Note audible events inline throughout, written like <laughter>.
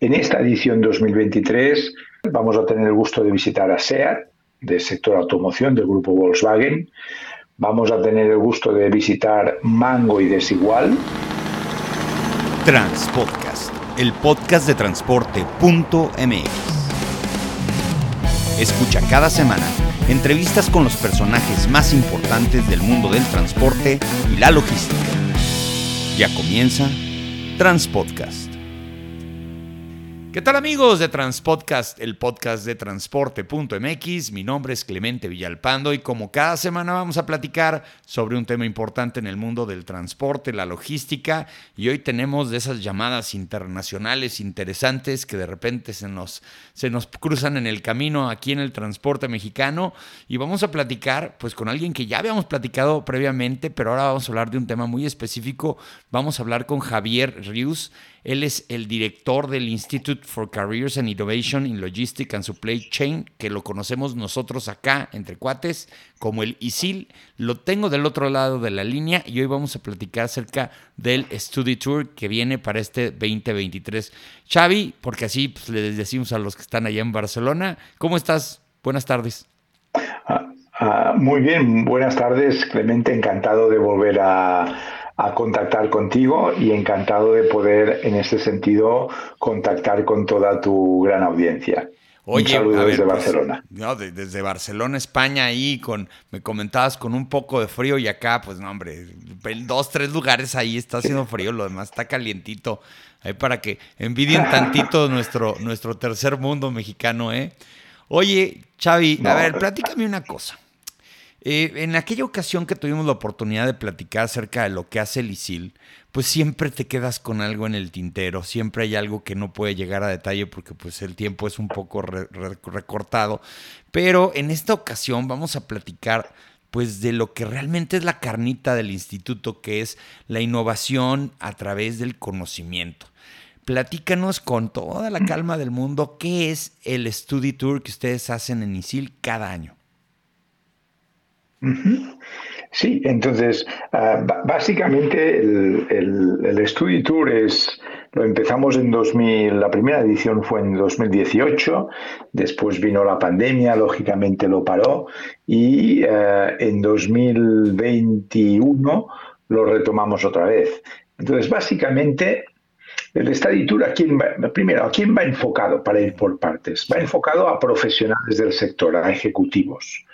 En esta edición 2023 vamos a tener el gusto de visitar a SEAT, del sector automoción del grupo Volkswagen. Vamos a tener el gusto de visitar Mango y Desigual. Transpodcast, el podcast de transporte.mx. Escucha cada semana entrevistas con los personajes más importantes del mundo del transporte y la logística. Ya comienza Transpodcast. ¿Qué tal amigos de Transpodcast, el podcast de transporte.mx? Mi nombre es Clemente Villalpando y como cada semana vamos a platicar sobre un tema importante en el mundo del transporte, la logística y hoy tenemos de esas llamadas internacionales interesantes que de repente se nos, se nos cruzan en el camino aquí en el transporte mexicano y vamos a platicar pues con alguien que ya habíamos platicado previamente, pero ahora vamos a hablar de un tema muy específico. Vamos a hablar con Javier Rius. Él es el director del Institute for Careers and Innovation in Logistics and Supply Chain, que lo conocemos nosotros acá entre cuates como el ISIL. Lo tengo del otro lado de la línea y hoy vamos a platicar acerca del Study Tour que viene para este 2023. Xavi, porque así pues, le decimos a los que están allá en Barcelona, ¿cómo estás? Buenas tardes. Ah, ah, muy bien, buenas tardes, Clemente, encantado de volver a a contactar contigo y encantado de poder, en este sentido, contactar con toda tu gran audiencia. Oye, un saludo desde pues, Barcelona. No, desde Barcelona, España, ahí con, me comentabas con un poco de frío y acá, pues no, hombre, dos, tres lugares ahí está haciendo frío, lo demás está calientito. Ahí para que envidien tantito nuestro, nuestro tercer mundo mexicano, ¿eh? Oye, Xavi, a ver, platícame una cosa. Eh, en aquella ocasión que tuvimos la oportunidad de platicar acerca de lo que hace el ISIL, pues siempre te quedas con algo en el tintero, siempre hay algo que no puede llegar a detalle porque pues el tiempo es un poco recortado, pero en esta ocasión vamos a platicar pues de lo que realmente es la carnita del instituto, que es la innovación a través del conocimiento. Platícanos con toda la calma del mundo qué es el Study Tour que ustedes hacen en ISIL cada año. Sí, entonces, ah, básicamente el, el, Study Tour es, lo empezamos en 2000, la primera edición fue en 2018, después vino la pandemia, lógicamente lo paró, y ah, en 2021 lo retomamos otra vez. Entonces, básicamente, el Study Tour, ¿a quién va, primero, ¿a quién va enfocado para ir por partes? Va enfocado a profesionales del sector, a ejecutivos.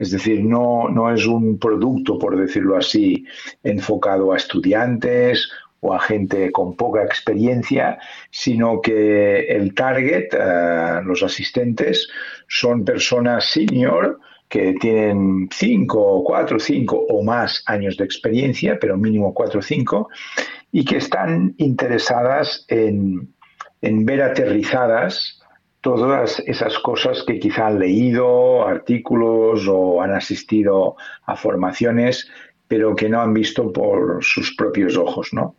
Es decir, no, no es un producto, por decirlo así, enfocado a estudiantes o a gente con poca experiencia, sino que el target, eh, los asistentes, son personas senior que tienen 5, 4, 5 o más años de experiencia, pero mínimo 4 o 5, y que están interesadas en, en ver aterrizadas todas esas cosas que quizá han leído, artículos o han asistido a formaciones, pero que no han visto por sus propios ojos, ¿no?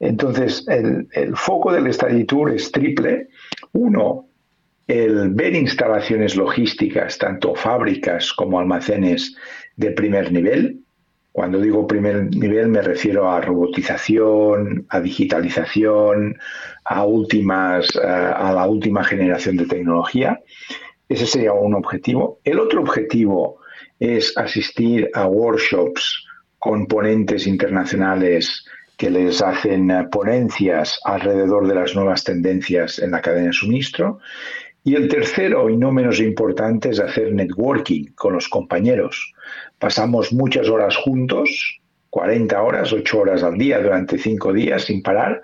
Entonces, el, foco del Study es triple. Uno, el ver instalaciones logísticas, tanto fábricas como almacenes de primer nivel, cuando digo primer nivel me refiero a robotización, a digitalización, a últimas, eh, a la última generación de tecnología. Ese sería un objetivo. El otro objetivo es asistir a workshops con ponentes internacionales que les hacen eh, ponencias alrededor de las nuevas tendencias en la cadena de suministro. Y el tercero, y no menos importante, es hacer networking con los compañeros. Pasamos muchas horas juntos, 40 horas, 8 horas al día durante 5 días sin parar,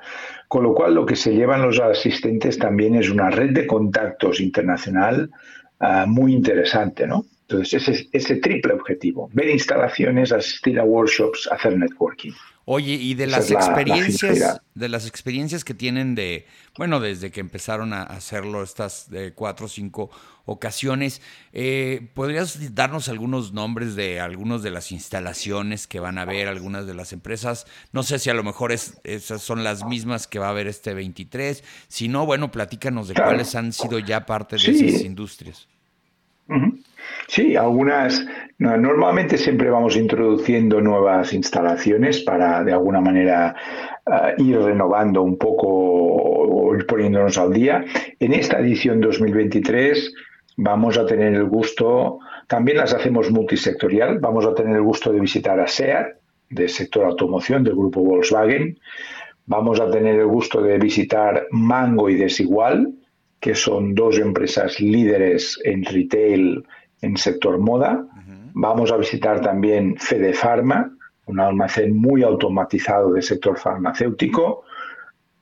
con lo cual lo que se llevan los asistentes también es una red de contactos internacional ah, muy interesante, ¿no? Entonces, ese, ese triple objetivo, ver instalaciones, asistir a workshops, hacer networking. Oye, y de las experiencias, de las experiencias que tienen de, bueno, desde que empezaron a hacerlo estas de cuatro o cinco ocasiones, eh, ¿podrías darnos algunos nombres de algunas de las instalaciones que van a ver, algunas de las empresas? No sé si a lo mejor es, esas son las mismas que va a haber este 23. Si no, bueno, platícanos de cuáles han sido ya parte de esas industrias. Sí, algunas. Normalmente siempre vamos introduciendo nuevas instalaciones para de alguna manera eh, ir renovando un poco o ir poniéndonos al día. En esta edición 2023 vamos a tener el gusto, también las hacemos multisectorial, vamos a tener el gusto de visitar a SEAT, del sector automoción del grupo Volkswagen. Vamos a tener el gusto de visitar Mango y Desigual, que son dos empresas líderes en retail en sector moda. Vamos a visitar también Fede Pharma, un almacén muy automatizado del sector farmacéutico.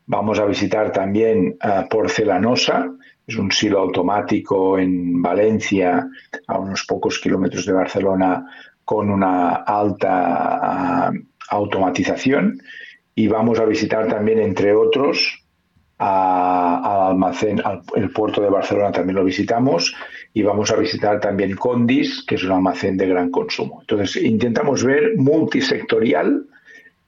Vamos a visitar también uh, Porcelanosa, es un silo automático en Valencia, a unos pocos kilómetros de Barcelona, con una alta uh, automatización. Y vamos a visitar también, entre otros, al almacén, al, el puerto de Barcelona también lo visitamos y vamos a visitar también Condis, que es un almacén de gran consumo. Entonces, intentamos ver multisectorial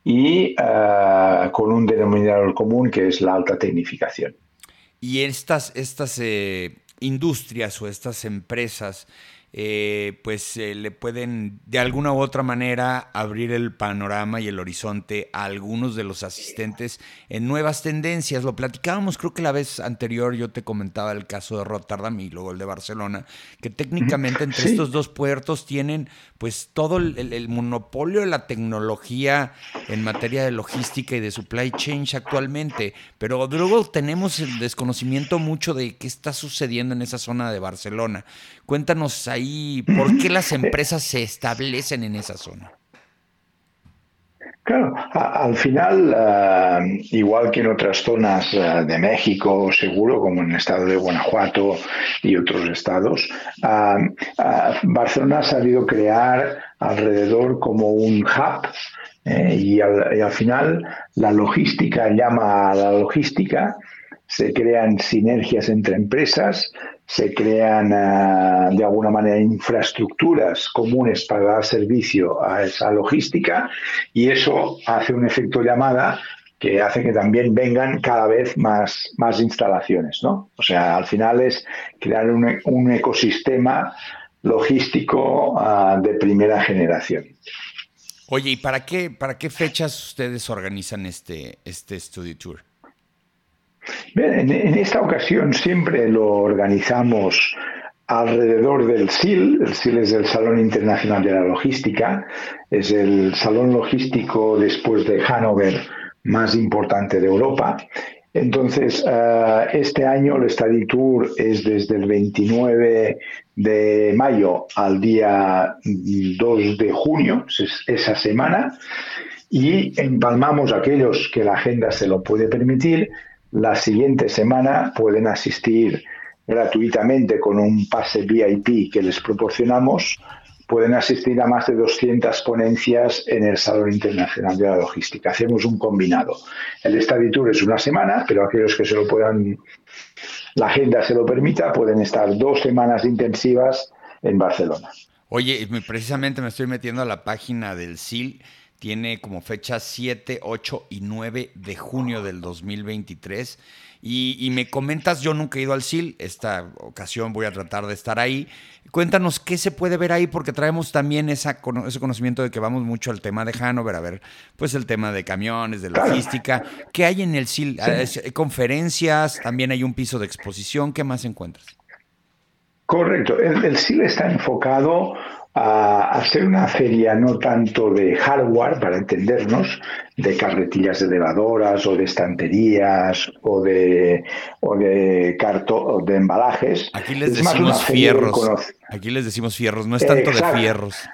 y uh, con un denominador común que es la alta tecnificación. Y estas, estas eh, industrias o estas empresas eh, pues eh, le pueden de alguna u otra manera abrir el panorama y el horizonte a algunos de los asistentes en nuevas tendencias. Lo platicábamos, creo que la vez anterior yo te comentaba el caso de Rotterdam y luego el de Barcelona, que técnicamente entre estos dos puertos tienen pues todo el, el, monopolio de la tecnología en materia de logística y de supply chain actualmente, pero luego tenemos el desconocimiento mucho de qué está sucediendo en esa zona de Barcelona. Cuéntanos ahí por qué las empresas se establecen en esa zona. Claro, al final, uh, igual que en otras zonas uh, de México, seguro, como en el estado de Guanajuato y otros estados, uh, Barcelona ha sabido crear alrededor como un hub eh, y, al, y, al, final la logística llama a la logística, se crean sinergias entre empresas, se crean uh, de alguna manera infraestructuras comunes para dar servicio a esa logística y eso hace un efecto llamada que hace que también vengan cada vez más, más instalaciones, ¿no? O sea, al final es crear un, un ecosistema logístico uh, de primera generación. Oye, ¿y para qué, para qué fechas ustedes organizan este, este Studio Tour? Bien, en, esta ocasión siempre lo organizamos alrededor del SIL. El SIL es el Salón Internacional de la Logística. Es el salón logístico después de Hannover más importante de Europa. Entonces, uh, este año el Study Tour es desde el 29 de mayo al día 2 de junio, es esa semana, y empalmamos aquellos que la agenda se lo puede permitir la siguiente semana pueden asistir gratuitamente con un pase VIP que les proporcionamos. Pueden asistir a más de 200 ponencias en el Salón Internacional de la Logística. Hacemos un combinado. El Study Tour es una semana, pero aquellos que se lo puedan, la agenda se lo permita, pueden estar dos semanas intensivas en Barcelona. Oye, precisamente me estoy metiendo a la página del SIL tiene como fecha 7, 8 y 9 de junio del 2023. Y, y, me comentas, yo nunca he ido al SIL, esta ocasión voy a tratar de estar ahí. Cuéntanos qué se puede ver ahí, porque traemos también esa, ese conocimiento de que vamos mucho al tema de Hanover, a ver, pues el tema de camiones, de logística. ¿Qué hay en el SIL? Sí. ¿Conferencias? ¿También hay un piso de exposición? ¿Qué más encuentras? Correcto, el, el SIL está enfocado a hacer una feria no tanto de hardware, para entendernos, de carretillas elevadoras o de estanterías o de, o de, carto, o de embalajes. Aquí les es decimos fierros. Aquí les decimos fierros, no es tanto Exacto. de fierros.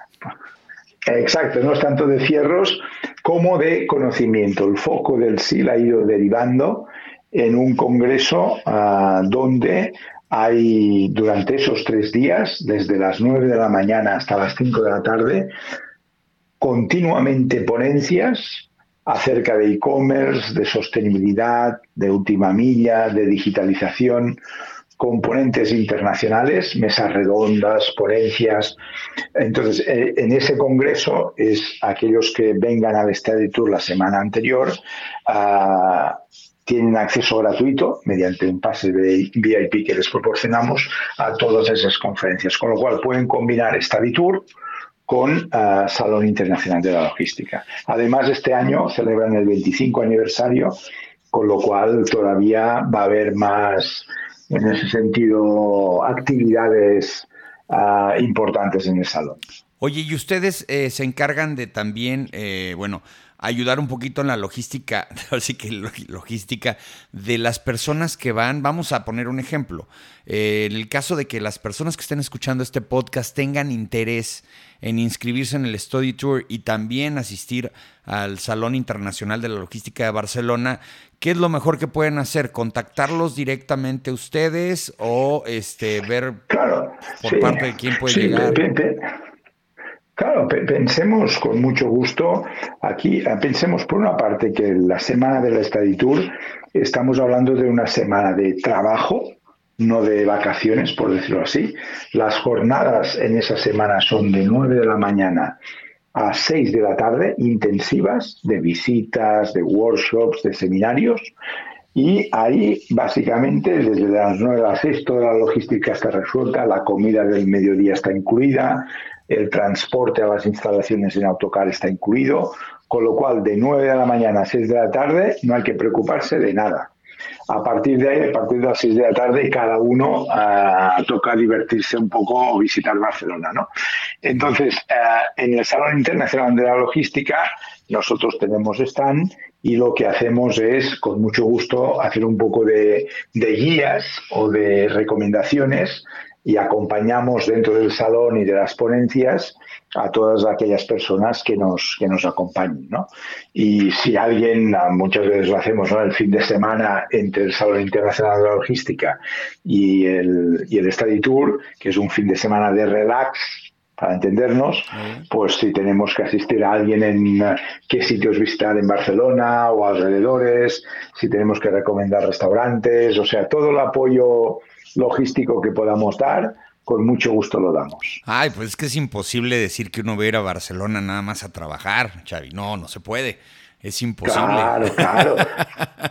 Exacto, no es tanto de fierros como de conocimiento. El foco del SIL ha ido derivando en un congreso uh, donde hay durante esos tres días, desde las 9 de la mañana hasta las 5 de la tarde, continuamente ponencias acerca de e-commerce, de sostenibilidad, de última milla, de digitalización, componentes internacionales, mesas redondas, ponencias. Entonces, en ese congreso es aquellos que vengan al Study Tour la semana anterior, uh, tienen acceso gratuito mediante un pase de VIP que les proporcionamos a todas esas conferencias, con lo cual pueden combinar Study Tour con uh, Salón Internacional de la Logística. Además, este año celebran el 25 aniversario, con lo cual todavía va a haber más, en ese sentido, actividades uh, importantes en el salón. Oye, y ustedes eh, se encargan de también, eh, bueno, ayudar un poquito en la logística, <laughs> así que logística de las personas que van. Vamos a poner un ejemplo. Eh, en el caso de que las personas que estén escuchando este podcast tengan interés en inscribirse en el Study Tour y también asistir al Salón Internacional de la Logística de Barcelona, ¿qué es lo mejor que pueden hacer? ¿Contactarlos directamente ustedes o este ver por parte de quién puede llegar? Claro, pensemos con mucho gusto aquí, ah, pensemos por una parte que la semana de la Study Tour estamos hablando de una semana de trabajo, no de vacaciones, por decirlo así. Las jornadas en esa semana son de 9 de la mañana a 6 de la tarde, intensivas, de visitas, de workshops, de seminarios. Y ahí, básicamente, desde las 9 a las 6, toda la logística está resuelta, la comida del mediodía está incluida, el transporte a las instalaciones en autocar está incluido, con lo cual de 9 de la mañana a 6 de la tarde no hay que preocuparse de nada. A partir de ahí, a partir de las 6 de la tarde, cada uno uh, toca divertirse un poco o visitar Barcelona. ¿no? Entonces, uh, en el Salón Internacional de la Logística, nosotros tenemos stand y lo que hacemos es, con mucho gusto, hacer un poco de guías o de recomendaciones y acompañamos dentro del salón y de las ponencias a todas aquellas personas que nos, que nos acompañen. ¿no? Y si alguien, ah, muchas veces lo hacemos ¿no? el fin de semana entre el Salón Internacional de la Logística y el, y el Study Tour, que es un fin de semana de relax, para entendernos, pues si tenemos que asistir a alguien en qué sitios visitar en Barcelona o alrededores, si tenemos que recomendar restaurantes, o sea, todo el apoyo logístico que podamos dar, con mucho gusto lo damos. Ay, pues es que es imposible decir que uno va a ir a Barcelona nada más a trabajar, Xavi. No, no se puede. Es imposible. Claro, claro.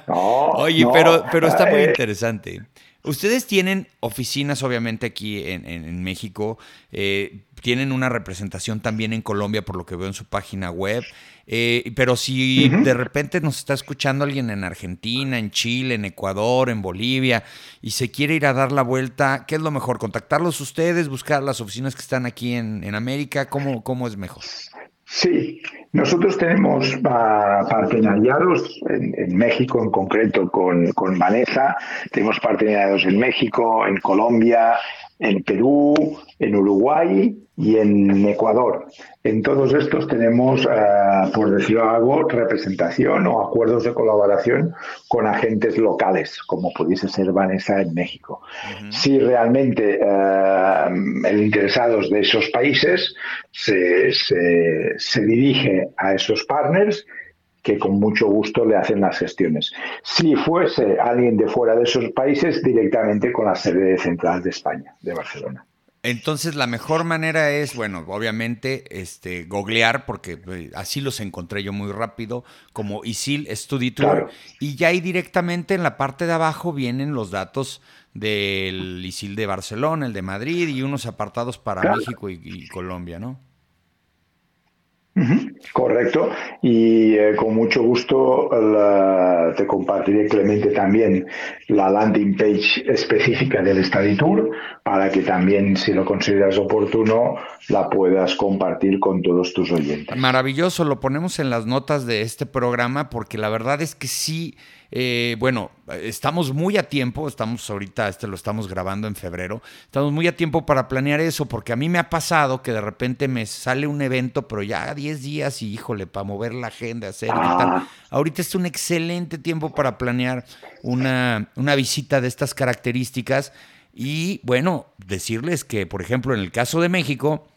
<laughs> Oye, pero, pero está muy eh, interesante. Ustedes tienen oficinas, obviamente, aquí en, México. Eh, tienen una representación también en Colombia, por lo que veo en su página web. Eh, pero si de repente nos está escuchando alguien en Argentina, en Chile, en Ecuador, en Bolivia, y se quiere ir a dar la vuelta, ¿qué es lo mejor? ¿Contactarlos ustedes? ¿Buscar las oficinas que están aquí en, América? ¿Cómo, ¿Cómo es mejor? Sí, nosotros tenemos partenariados en, México en concreto con, con Vanessa, tenemos partenariados en México, en Colombia, en Perú, en Uruguay y en Ecuador. En todos estos tenemos, eh, por decirlo algo, representación o acuerdos de colaboración con agentes locales, como pudiese ser Vanessa en México. Si realmente eh, el interesados de esos países se, se dirige a esos partners, que con mucho gusto le hacen las gestiones. Si fuese alguien de fuera de esos países, directamente con la sede central de España, de Barcelona. Entonces la mejor manera es, bueno, obviamente, este, googlear, porque eh, así los encontré yo muy rápido, como ISIL Study Tour, y ya ahí directamente en la parte de abajo vienen los datos del ISIL de Barcelona, el de Madrid y unos apartados para México y Colombia, ¿no? Correcto. Y eh, con mucho gusto te compartiré Clemente también la landing page específica del Study Tour para que también, si lo consideras oportuno, la puedas compartir con todos tus oyentes. Maravilloso, lo ponemos en las notas de este programa porque la verdad es que sí eh, bueno, estamos muy a tiempo, estamos ahorita, este lo estamos grabando en febrero, estamos muy a tiempo para planear eso, porque a mí me ha pasado que de repente me sale un evento, pero ya 10 días y híjole, para mover la agenda, hacer y tal. Ah. Ahorita es un excelente tiempo para planear una, una visita de estas características. Y bueno, decirles que, por ejemplo, en el caso de México,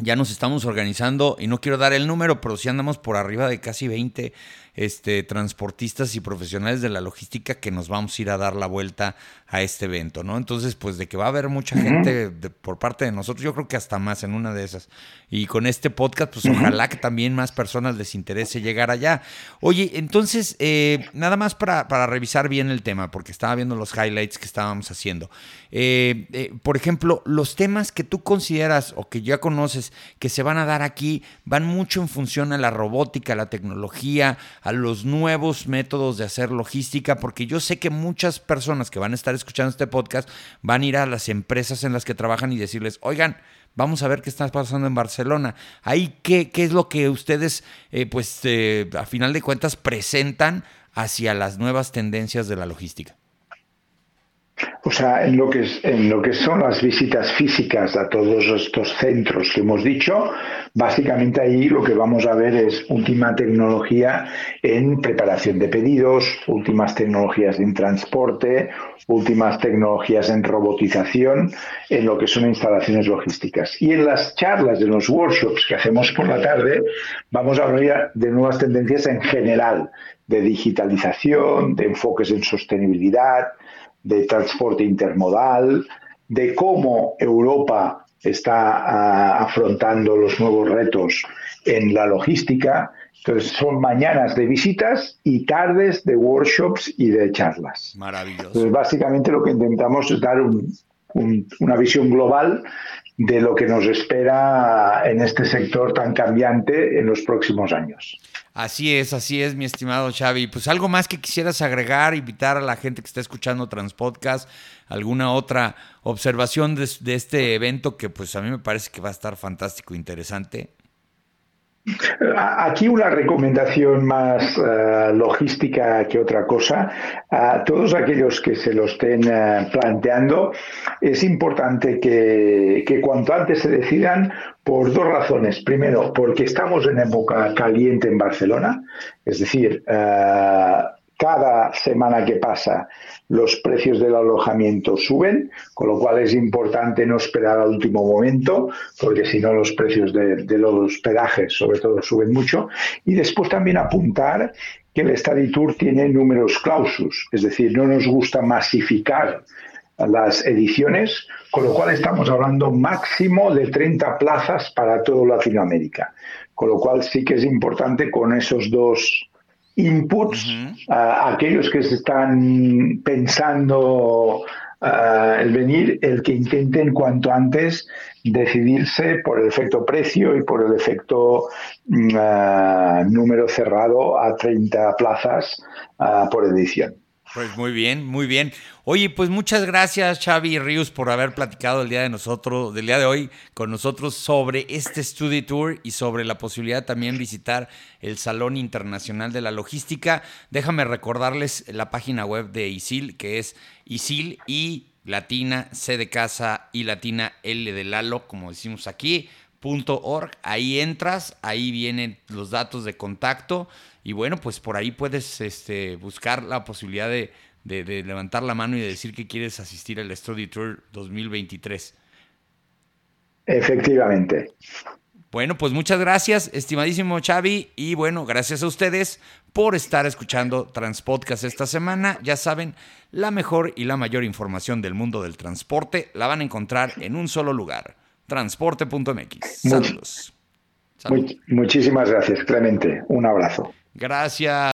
ya nos estamos organizando, y no quiero dar el número, pero sí andamos por arriba de casi 20 este, transportistas y profesionales de la logística que nos vamos a ir a dar la vuelta a este evento, ¿no? Entonces, pues de que va a haber mucha gente por parte de nosotros, yo creo que hasta más en una de esas. Y con este podcast, pues ojalá que también más personas les interese llegar allá. Oye, entonces, eh, nada más para, para, revisar bien el tema, porque estaba viendo los highlights que estábamos haciendo. Eh, eh, por ejemplo, los temas que tú consideras o que ya conoces que se van a dar aquí van mucho en función a la robótica, a la tecnología, a los nuevos métodos de hacer logística, porque yo sé que muchas personas que van a estar escuchando este podcast van a ir a las empresas en las que trabajan y decirles, oigan, vamos a ver qué está pasando en Barcelona. Ahí, ¿qué, qué es lo que ustedes, eh, pues, eh, a final de cuentas, presentan hacia las nuevas tendencias de la logística? O sea, en lo, que en lo que son las visitas físicas a todos estos centros que hemos dicho, básicamente ahí lo que vamos a ver es última tecnología en preparación de pedidos, últimas tecnologías en transporte, últimas tecnologías en robotización, en lo que son instalaciones logísticas. Y en las charlas, en los workshops que hacemos por la tarde, vamos a hablar de nuevas tendencias en general, de digitalización, de enfoques en sostenibilidad, de transporte intermodal, de cómo Europa está ah, afrontando los nuevos retos en la logística. Entonces son mañanas de visitas y tardes de workshops y de charlas. Maravilloso. Entonces básicamente lo que intentamos es dar una visión global de lo que nos espera en este sector tan cambiante en los próximos años. Así es, así es, mi estimado Xavi. Pues algo más que quisieras agregar, invitar a la gente que está escuchando Transpodcast, alguna otra observación de, de este evento que pues a mí me parece que va a estar fantástico, interesante. Aquí una recomendación más eh, logística que otra cosa. A todos aquellos que se lo estén eh, planteando, es importante que, que, cuanto antes se decidan por dos razones. Primero, porque estamos en época caliente en Barcelona, es decir, eh, cada semana que pasa los precios del alojamiento suben, con lo cual es importante no esperar al último momento, porque si no los precios de, los hospedajes sobre todo suben mucho. Y después también apuntar que el Study Tour tiene números clausus, es decir, no nos gusta masificar las ediciones, con lo cual estamos hablando máximo de 30 plazas para toda Latinoamérica. Con lo cual sí que es importante con esos dos inputs a aquellos que se están pensando el venir, el que intenten cuanto antes decidirse por el efecto precio y por el efecto mm, número cerrado a 30 plazas por edición. Pues muy bien, muy bien. Oye, pues muchas gracias Xavi Ríos por haber platicado el día de nosotros, del día de hoy con nosotros sobre este Study Tour y sobre la posibilidad también visitar el Salón Internacional de la Logística. Déjame recordarles la página web de ISIL, que es ISIL y latina C de casa y latina L de Lalo, como decimos aquí. .org, ahí entras, ahí vienen los datos de contacto y bueno, pues por ahí puedes este, buscar la posibilidad de, levantar la mano y de decir que quieres asistir al Study Tour 2023. Efectivamente. Bueno, pues muchas gracias, estimadísimo Xavi, y bueno, gracias a ustedes por estar escuchando Transpodcast esta semana. Ya saben, la mejor y la mayor información del mundo del transporte la van a encontrar en un solo lugar, transporte.mx. Saludos. muchísimas gracias, Clemente. Un abrazo. Gracias.